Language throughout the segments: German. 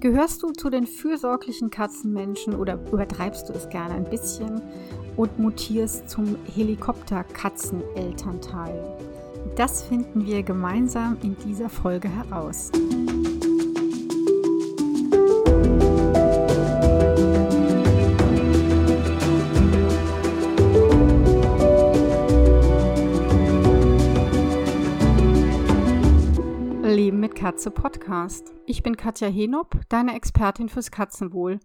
Gehörst du zu den fürsorglichen Katzenmenschen oder übertreibst du es gerne ein bisschen und mutierst zum Helikopter-Katzen-Elternteil? Das finden wir gemeinsam in dieser Folge heraus. Katze Podcast. Ich bin Katja Henop, deine Expertin fürs Katzenwohl.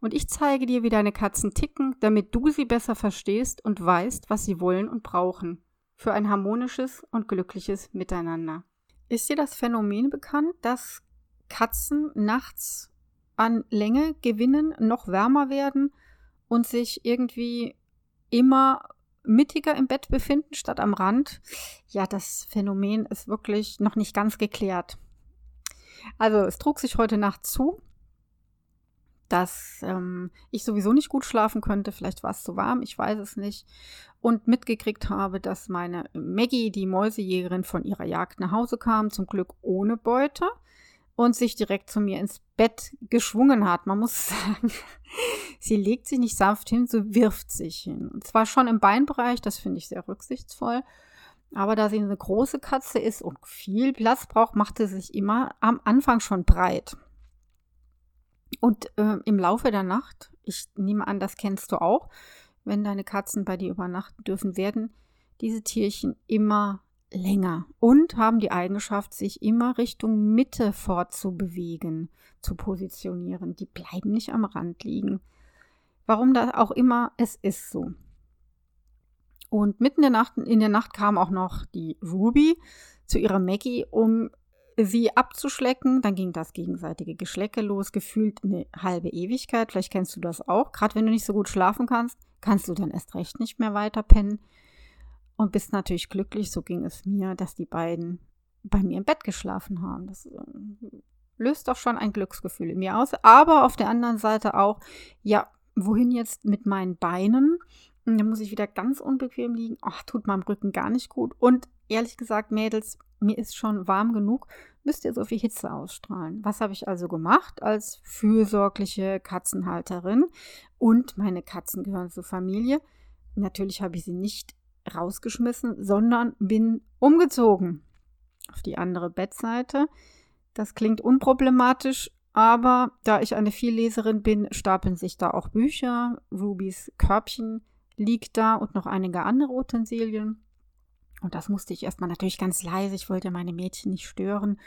Und ich zeige dir, wie deine Katzen ticken, damit du sie besser verstehst und weißt, was sie wollen und brauchen. Für ein harmonisches und glückliches Miteinander. Ist dir das Phänomen bekannt, dass Katzen nachts an Länge gewinnen, noch wärmer werden und sich irgendwie immer mittiger im Bett befinden statt am Rand. Ja, das Phänomen ist wirklich noch nicht ganz geklärt. Also es trug sich heute Nacht zu, dass ähm, ich sowieso nicht gut schlafen könnte. Vielleicht war es zu warm, ich weiß es nicht. Und mitgekriegt habe, dass meine Maggie, die Mäusejägerin, von ihrer Jagd nach Hause kam, zum Glück ohne Beute und sich direkt zu mir ins Bett geschwungen hat. Man muss sagen, sie legt sich nicht sanft hin, sie wirft sich hin. Und zwar schon im Beinbereich, das finde ich sehr rücksichtsvoll. Aber da sie eine große Katze ist und viel Platz braucht, macht sie sich immer am Anfang schon breit. Und äh, im Laufe der Nacht, ich nehme an, das kennst du auch, wenn deine Katzen bei dir übernachten dürfen, werden diese Tierchen immer länger und haben die Eigenschaft, sich immer Richtung Mitte fortzubewegen, zu positionieren. Die bleiben nicht am Rand liegen. Warum das auch immer, es ist so. Und mitten in der Nacht, in der Nacht kam auch noch die Ruby zu ihrer Maggie, um sie abzuschlecken. Dann ging das gegenseitige Geschlecke los, gefühlt eine halbe Ewigkeit. Vielleicht kennst du das auch. Gerade wenn du nicht so gut schlafen kannst, kannst du dann erst recht nicht mehr weiter pennen. Und bist natürlich glücklich, so ging es mir, dass die beiden bei mir im Bett geschlafen haben. Das äh, löst doch schon ein Glücksgefühl in mir aus. Aber auf der anderen Seite auch, ja, wohin jetzt mit meinen Beinen? Und dann muss ich wieder ganz unbequem liegen. Ach, tut meinem Rücken gar nicht gut. Und ehrlich gesagt, Mädels, mir ist schon warm genug. Müsst ihr so viel Hitze ausstrahlen. Was habe ich also gemacht als fürsorgliche Katzenhalterin? Und meine Katzen gehören zur Familie. Natürlich habe ich sie nicht rausgeschmissen, sondern bin umgezogen auf die andere Bettseite. Das klingt unproblematisch, aber da ich eine Vielleserin bin, stapeln sich da auch Bücher. Rubys Körbchen liegt da und noch einige andere Utensilien. Und das musste ich erstmal natürlich ganz leise, ich wollte meine Mädchen nicht stören,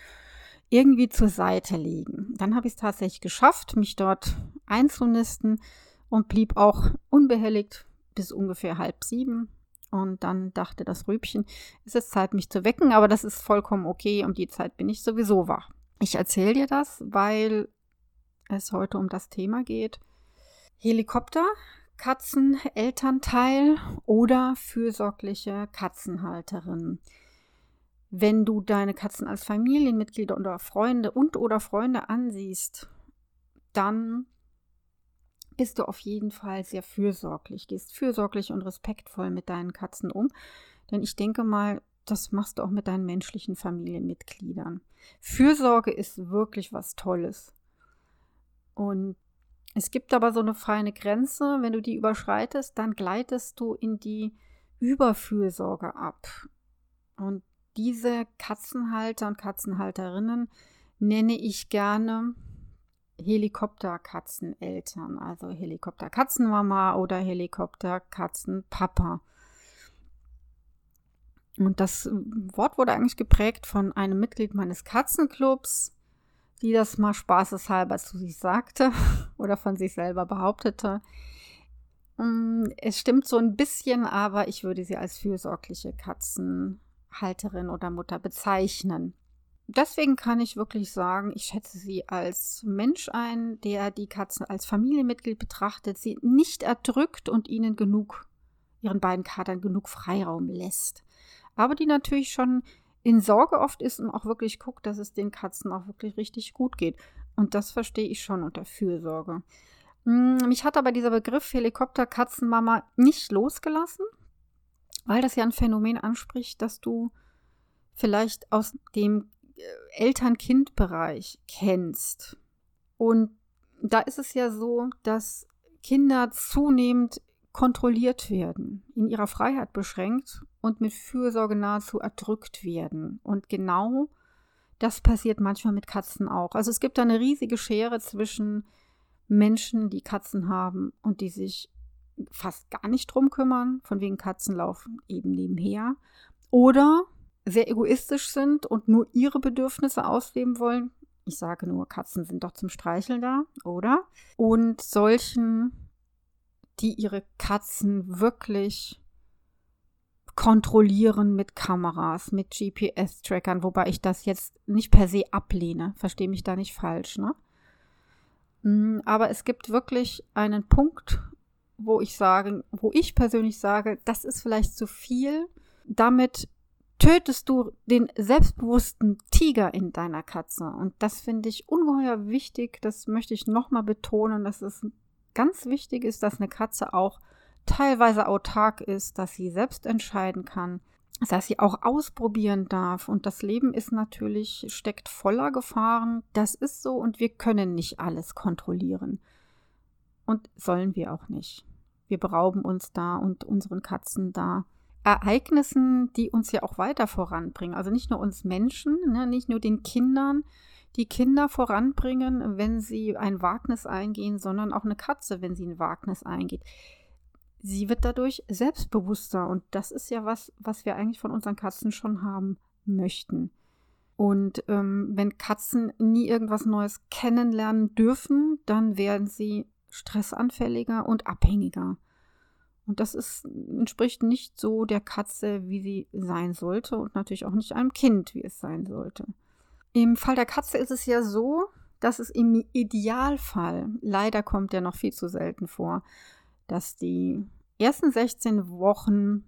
irgendwie zur Seite legen. Dann habe ich es tatsächlich geschafft, mich dort einzunisten und blieb auch unbehelligt bis ungefähr halb sieben. Und dann dachte das Rübchen, es ist Zeit, mich zu wecken, aber das ist vollkommen okay, um die Zeit bin ich sowieso wach. Ich erzähle dir das, weil es heute um das Thema geht. Helikopter Katzenelternteil oder fürsorgliche Katzenhalterin. Wenn du deine Katzen als Familienmitglieder oder Freunde und oder Freunde ansiehst, dann bist du auf jeden Fall sehr fürsorglich, gehst fürsorglich und respektvoll mit deinen Katzen um. Denn ich denke mal, das machst du auch mit deinen menschlichen Familienmitgliedern. Fürsorge ist wirklich was Tolles. Und es gibt aber so eine feine Grenze, wenn du die überschreitest, dann gleitest du in die Überfürsorge ab. Und diese Katzenhalter und Katzenhalterinnen nenne ich gerne Helikopterkatzeneltern, also Helikopterkatzenmama oder Helikopterkatzenpapa. Und das Wort wurde eigentlich geprägt von einem Mitglied meines Katzenclubs, die das mal spaßeshalber zu sich sagte oder von sich selber behauptete. Mm, es stimmt so ein bisschen, aber ich würde sie als fürsorgliche Katzenhalterin oder Mutter bezeichnen. Deswegen kann ich wirklich sagen, ich schätze sie als Mensch ein, der die Katzen als Familienmitglied betrachtet, sie nicht erdrückt und ihnen genug, ihren beiden Katern genug Freiraum lässt. Aber die natürlich schon in Sorge oft ist und auch wirklich guckt, dass es den Katzen auch wirklich richtig gut geht. Und das verstehe ich schon unter Fürsorge. Mm, mich hat aber dieser Begriff Helikopter-Katzenmama nicht losgelassen, weil das ja ein Phänomen anspricht, das du vielleicht aus dem äh, Eltern-Kind-Bereich kennst. Und da ist es ja so, dass Kinder zunehmend kontrolliert werden, in ihrer Freiheit beschränkt und mit Fürsorge nahezu erdrückt werden. Und genau das passiert manchmal mit Katzen auch. Also es gibt da eine riesige Schere zwischen Menschen, die Katzen haben und die sich fast gar nicht drum kümmern, von wegen Katzen laufen eben nebenher, oder sehr egoistisch sind und nur ihre Bedürfnisse ausleben wollen. Ich sage nur, Katzen sind doch zum Streicheln da, oder? Und solchen, die ihre Katzen wirklich kontrollieren mit Kameras, mit GPS-Trackern, wobei ich das jetzt nicht per se ablehne. Verstehe mich da nicht falsch, ne? Mm, aber es gibt wirklich einen Punkt, wo ich sage, wo ich persönlich sage, das ist vielleicht zu viel. Damit tötest du den selbstbewussten Tiger in deiner Katze. Und das finde ich ungeheuer wichtig. Das möchte ich nochmal betonen, dass es ganz wichtig ist, dass eine Katze auch teilweise autark ist, dass sie selbst entscheiden kann, dass sie auch ausprobieren darf. Und das Leben ist natürlich, steckt voller Gefahren. Das ist so und wir können nicht alles kontrollieren. Und sollen wir auch nicht. Wir berauben uns da und unseren Katzen da Ereignissen, die uns ja auch weiter voranbringen. Also nicht nur uns Menschen, ne, nicht nur den Kindern, die Kinder voranbringen, wenn sie ein Wagnis eingehen, sondern auch eine Katze, wenn sie ein Wagnis eingeht sie wird dadurch selbstbewusster und das ist ja was, was wir eigentlich von unseren Katzen schon haben möchten. Und ähm, wenn Katzen nie irgendwas Neues kennenlernen dürfen, dann werden sie stressanfälliger und abhängiger. Und das ist, entspricht nicht so der Katze, wie sie sein sollte und natürlich auch nicht einem Kind, wie es sein sollte. Im Fall der Katze ist es ja so, dass es im Idealfall, leider kommt der noch viel zu selten vor, dass die ersten 16 Wochen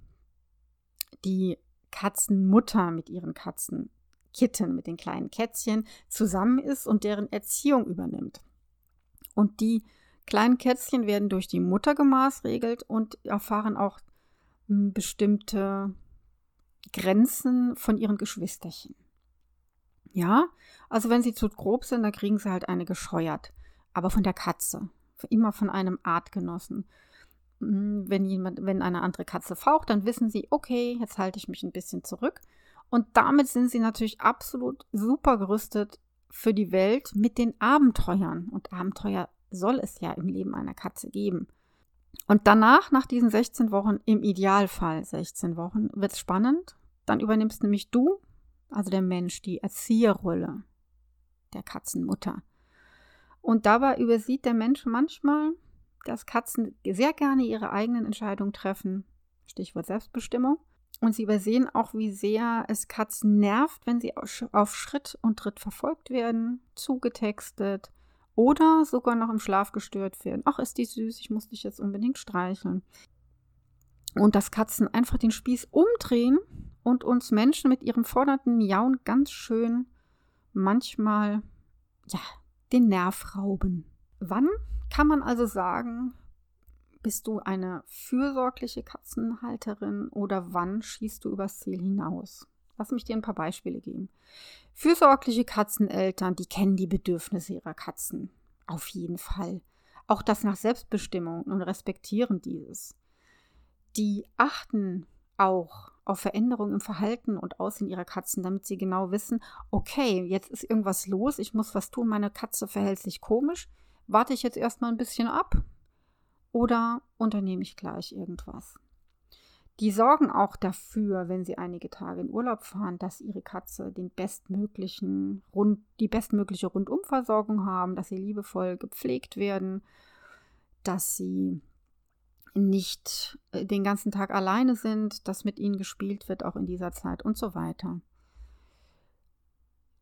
die Katzenmutter mit ihren Katzenkitten, mit den kleinen Kätzchen zusammen ist und deren Erziehung übernimmt. Und die kleinen Kätzchen werden durch die Mutter gemaßregelt und erfahren auch hm, bestimmte Grenzen von ihren Geschwisterchen. Ja, also wenn sie zu grob sind, dann kriegen sie halt eine gescheuert. Aber von der Katze. Immer von einem Artgenossen. Hm, wenn jemand, wenn eine andere Katze faucht, dann wissen sie, okay, jetzt halte ich mich ein bisschen zurück. Und damit sind sie natürlich absolut super gerüstet für die Welt mit den Abenteuern. Und Abenteuer soll es ja im Leben einer Katze geben. Und danach, nach diesen 16 Wochen, im Idealfall 16 Wochen, wird es spannend. Dann übernimmst nämlich du, also der Mensch, die Erzieherrolle der Katzenmutter. Und dabei übersieht der Mensch manchmal, dass Katzen sehr gerne ihre eigenen Entscheidungen treffen. Stichwort Selbstbestimmung. Und sie übersehen auch, wie sehr es Katzen nervt, wenn sie auf Schritt und Tritt verfolgt werden, zugetextet oder sogar noch im Schlaf gestört werden. Ach, ist die süß, ich muss dich jetzt unbedingt streicheln. Und dass Katzen einfach den Spieß umdrehen und uns Menschen mit ihrem fordernden Miauen ganz schön manchmal, ja, den Nerv rauben. Wann kann man also sagen, bist du eine fürsorgliche Katzenhalterin oder wann schießt du übers Ziel hinaus? Lass mich dir ein paar Beispiele geben. Fürsorgliche Katzeneltern, die kennen die Bedürfnisse ihrer Katzen. Auf jeden Fall. Auch das nach Selbstbestimmung und respektieren dieses. Die achten auch auf Veränderungen im Verhalten und Aussehen ihrer Katzen, damit sie genau wissen, okay, jetzt ist irgendwas los, ich muss was tun, meine Katze verhält sich komisch warte ich jetzt erstmal ein bisschen ab oder unternehme ich gleich irgendwas? Die sorgen auch dafür, wenn sie einige Tage in Urlaub fahren, dass ihre Katze den bestmöglichen Rund, die bestmögliche Rundumversorgung haben, dass sie liebevoll gepflegt werden, dass sie nicht äh, den ganzen Tag alleine sind, dass mit ihnen gespielt wird, auch in dieser Zeit und so weiter.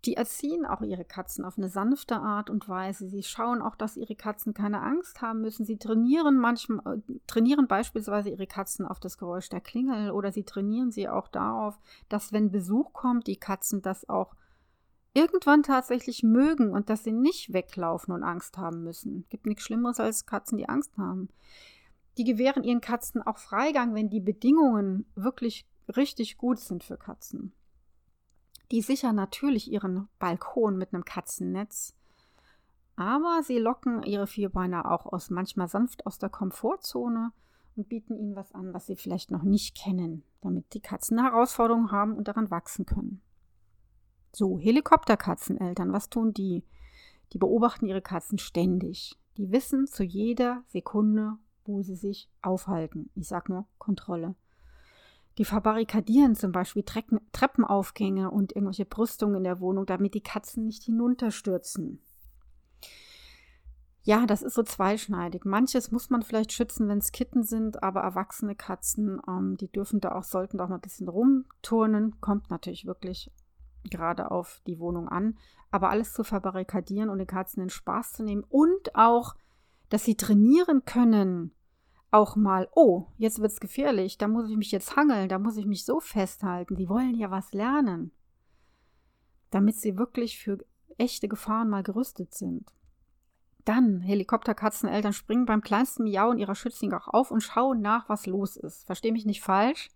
Die erziehen auch ihre Katzen auf eine sanfte Art und Weise. Sie schauen auch, dass ihre Katzen keine Angst haben müssen. Sie trainieren manchmal, äh, trainieren beispielsweise ihre Katzen auf das Geräusch der Klingel oder sie trainieren sie auch darauf, dass wenn Besuch kommt, die Katzen das auch irgendwann tatsächlich mögen und dass sie nicht weglaufen und Angst haben müssen. Gibt nichts Schlimmeres als Katzen, die Angst haben. Die gewähren ihren Katzen auch Freigang, wenn die Bedingungen wirklich richtig gut sind für Katzen. Die sichern natürlich ihren Balkon mit einem Katzennetz Aber sie locken ihre Vierbeiner auch aus, manchmal sanft aus der Komfortzone und bieten ihnen was an, was sie vielleicht noch nicht kennen, damit die Katzen Herausforderungen haben und daran wachsen können. So, Helikopterkatzeneltern, was tun die? Die beobachten ihre Katzen ständig. Die wissen zu jeder Sekunde, wo sie sich aufhalten. Ich sage nur Kontrolle. Die verbarrikadieren zum Beispiel Treppen, Treppenaufgänge und irgendwelche Brüstungen in der Wohnung, damit die Katzen nicht hinunterstürzen. Ja, das ist so zweischneidig. Manches muss man vielleicht schützen, wenn es Kitten sind, aber erwachsene Katzen, ähm, die dürfen da auch, sollten da auch mal ein bisschen rumturnen. Kommt natürlich wirklich gerade auf die Wohnung an. Aber alles zu verbarrikadieren und den Katzen den Spaß zu nehmen und auch, dass sie trainieren können, auch mal, oh, jetzt wird es gefährlich, da muss ich mich jetzt hangeln, da muss ich mich so festhalten. Die wollen ja was lernen, damit sie wirklich für echte Gefahren mal gerüstet sind. Dann, Helikopterkatzeneltern springen beim kleinsten Miauen ihrer Schützlinge auch auf und schauen nach, was los ist. Verstehe mich nicht falsch.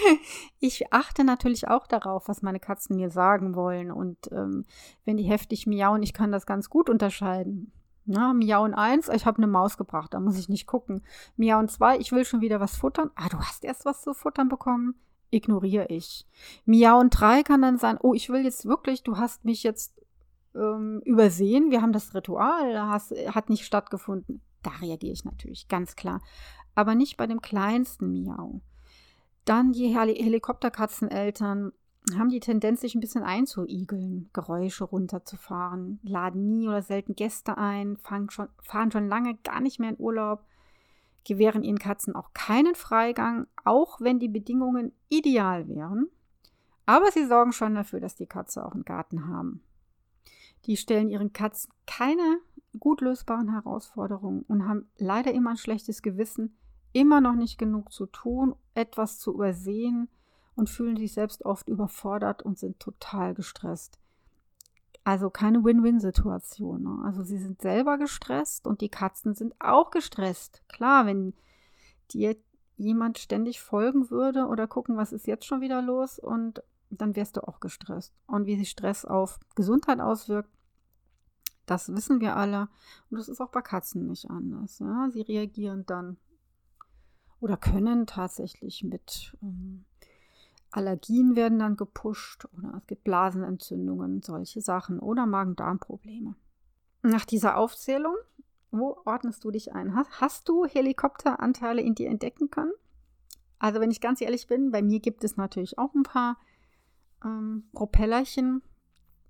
ich achte natürlich auch darauf, was meine Katzen mir sagen wollen. Und ähm, wenn die heftig miauen, ich kann das ganz gut unterscheiden. Na, Miauen 1, ich habe eine Maus gebracht, da muss ich nicht gucken. Miauen 2, ich will schon wieder was futtern. Ah, du hast erst was zu futtern bekommen? Ignoriere ich. Miauen 3 kann dann sein, oh, ich will jetzt wirklich, du hast mich jetzt ähm, übersehen. Wir haben das Ritual, has, hat nicht stattgefunden. Da reagiere ich natürlich, ganz klar. Aber nicht bei dem kleinsten Miau. Dann die Hel Helikopterkatzeneltern haben die Tendenz, sich ein bisschen einzuigeln, Geräusche runterzufahren, laden nie oder selten Gäste ein, schon, fahren schon lange gar nicht mehr in Urlaub, gewähren ihren Katzen auch keinen Freigang, auch wenn die Bedingungen ideal wären. Aber sie sorgen schon dafür, dass die Katze auch einen Garten haben. Die stellen ihren Katzen keine gut lösbaren Herausforderungen und haben leider immer ein schlechtes Gewissen, immer noch nicht genug zu tun, etwas zu übersehen und fühlen sich selbst oft überfordert und sind total gestresst. Also keine Win-Win-Situation. Ne? Also sie sind selber gestresst und die Katzen sind auch gestresst. Klar, wenn dir jemand ständig folgen würde oder gucken, was ist jetzt schon wieder los und dann wärst du auch gestresst. Und wie sich Stress auf Gesundheit auswirkt, das wissen wir alle. Und das ist auch bei Katzen nicht anders. Ja? Sie reagieren dann oder können tatsächlich mit ähm, Allergien werden dann gepusht oder es gibt Blasenentzündungen, solche Sachen oder Magen-Darm-Probleme. Nach dieser Aufzählung, wo ordnest du dich ein? Hast, hast du Helikopteranteile in dir entdecken können? Also wenn ich ganz ehrlich bin, bei mir gibt es natürlich auch ein paar ähm, Propellerchen.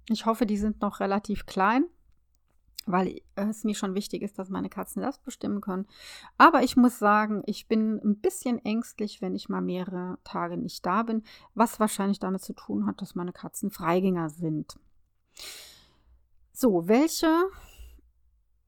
Ich hoffe, die sind noch relativ klein weil es mir schon wichtig ist, dass meine Katzen das bestimmen können. Aber ich muss sagen, ich bin ein bisschen ängstlich, wenn ich mal mehrere Tage nicht da bin, was wahrscheinlich damit zu tun hat, dass meine Katzen Freigänger sind. So, welche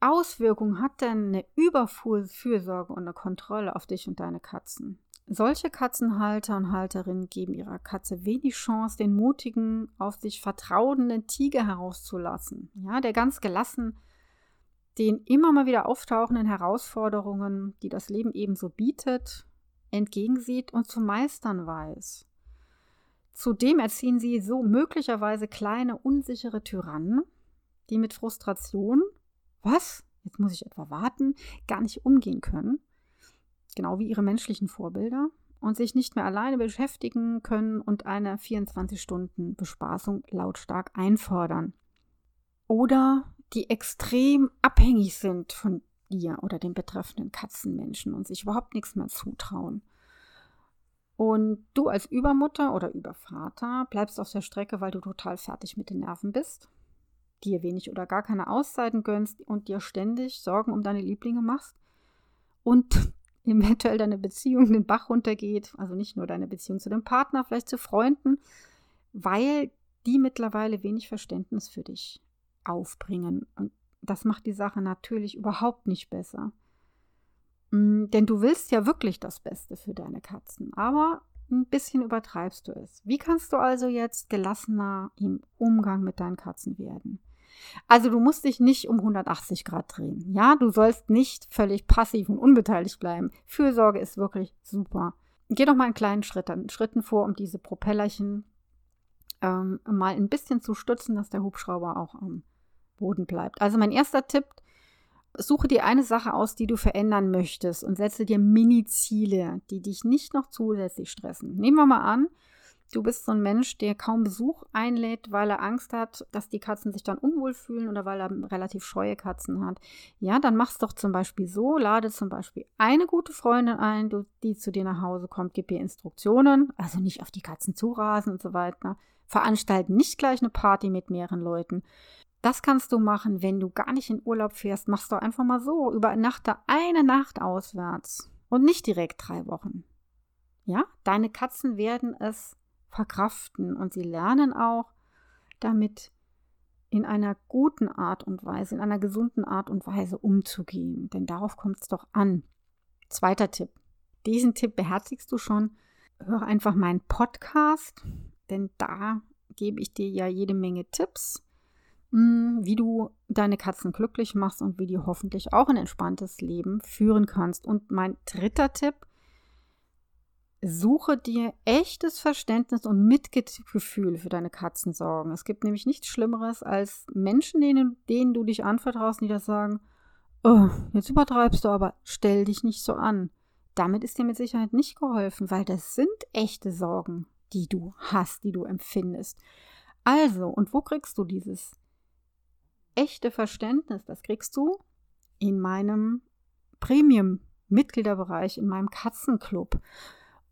Auswirkungen hat denn eine Überfürsorge und eine Kontrolle auf dich und deine Katzen? Solche Katzenhalter und Halterinnen geben ihrer Katze wenig Chance, den mutigen, auf sich vertrauenden Tiger herauszulassen, ja, der ganz gelassen den immer mal wieder auftauchenden Herausforderungen, die das Leben ebenso bietet, entgegensieht und zu meistern weiß. Zudem erziehen sie so möglicherweise kleine, unsichere Tyrannen, die mit Frustration, was, jetzt muss ich etwa warten, gar nicht umgehen können, genau wie ihre menschlichen Vorbilder, und sich nicht mehr alleine beschäftigen können und eine 24-Stunden-Bespaßung lautstark einfordern. Oder die extrem abhängig sind von dir oder den betreffenden Katzenmenschen und sich überhaupt nichts mehr zutrauen. Und du als Übermutter oder Übervater bleibst auf der Strecke, weil du total fertig mit den Nerven bist, dir wenig oder gar keine Auszeiten gönnst und dir ständig Sorgen um deine Lieblinge machst und eventuell deine Beziehung den Bach runtergeht, also nicht nur deine Beziehung zu dem Partner, vielleicht zu Freunden, weil die mittlerweile wenig Verständnis für dich aufbringen. Und das macht die Sache natürlich überhaupt nicht besser. Mm, denn du willst ja wirklich das Beste für deine Katzen, aber ein bisschen übertreibst du es. Wie kannst du also jetzt gelassener im Umgang mit deinen Katzen werden? Also du musst dich nicht um 180 Grad drehen. Ja, du sollst nicht völlig passiv und unbeteiligt bleiben. Fürsorge ist wirklich super. Geh doch mal in kleinen Schritten, Schritten vor, um diese Propellerchen ähm, mal ein bisschen zu stützen, dass der Hubschrauber auch ähm, Boden bleibt. Also mein erster Tipp, suche dir eine Sache aus, die du verändern möchtest und setze dir Mini-Ziele, die dich nicht noch zusätzlich stressen. Nehmen wir mal an, du bist so ein Mensch, der kaum Besuch einlädt, weil er Angst hat, dass die Katzen sich dann unwohl fühlen oder weil er relativ scheue Katzen hat. Ja, dann mach's doch zum Beispiel so, lade zum Beispiel eine gute Freundin ein, die zu dir nach Hause kommt, gib ihr Instruktionen, also nicht auf die Katzen zurasen und so weiter. Veranstalten nicht gleich eine Party mit mehreren Leuten. Das kannst du machen, wenn du gar nicht in Urlaub fährst. Machst du einfach mal so, übernachte eine Nacht auswärts und nicht direkt drei Wochen. Ja, deine Katzen werden es verkraften und sie lernen auch damit in einer guten Art und Weise, in einer gesunden Art und Weise umzugehen. Denn darauf kommt es doch an. Zweiter Tipp. Diesen Tipp beherzigst du schon. Hör einfach meinen Podcast, denn da gebe ich dir ja jede Menge Tipps, wie du deine Katzen glücklich machst und wie du hoffentlich auch ein entspanntes Leben führen kannst. Und mein dritter Tipp, Suche dir echtes Verständnis und Mitgefühl für deine Katzen sorgen. Es gibt nämlich nichts Schlimmeres als Menschen, denen, denen du dich anvertraust, die das sagen, oh, jetzt übertreibst du aber, stell dich nicht so an. Damit ist dir mit Sicherheit nicht geholfen, weil das sind echte Sorgen, die du hast, die du empfindest. Also, und wo kriegst du dieses echte Verständnis? Das kriegst du in meinem Premium-Mitgliederbereich, in meinem Katzenclub.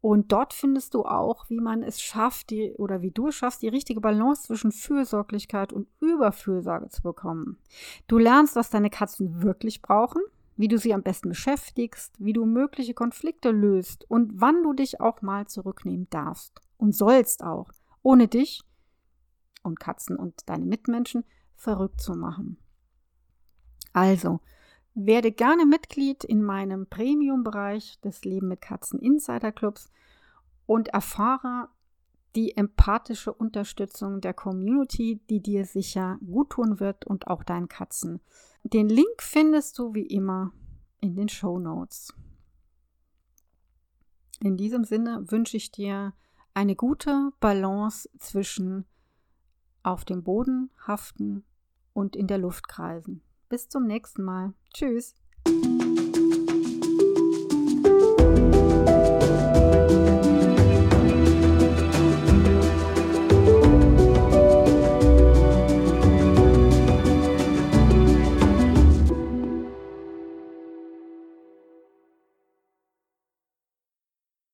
Und dort findest du auch, wie man es schafft, die, oder wie du es schaffst, die richtige Balance zwischen Fürsorglichkeit und Überfürsorge zu bekommen. Du lernst, was deine Katzen wirklich brauchen, wie du sie am besten beschäftigst, wie du mögliche Konflikte löst und wann du dich auch mal zurücknehmen darfst und sollst auch, ohne dich und Katzen und deine Mitmenschen verrückt zu machen. Also, werde gerne Mitglied in meinem Premium-Bereich des Leben mit Katzen Insider Clubs und erfahre die empathische Unterstützung der Community, die dir sicher gut tun wird und auch deinen Katzen. Den Link findest du wie immer in den Show Notes. In diesem Sinne wünsche ich dir eine gute Balance zwischen auf dem Boden haften und in der Luft kreisen. Bis zum nächsten Mal. Tschüss.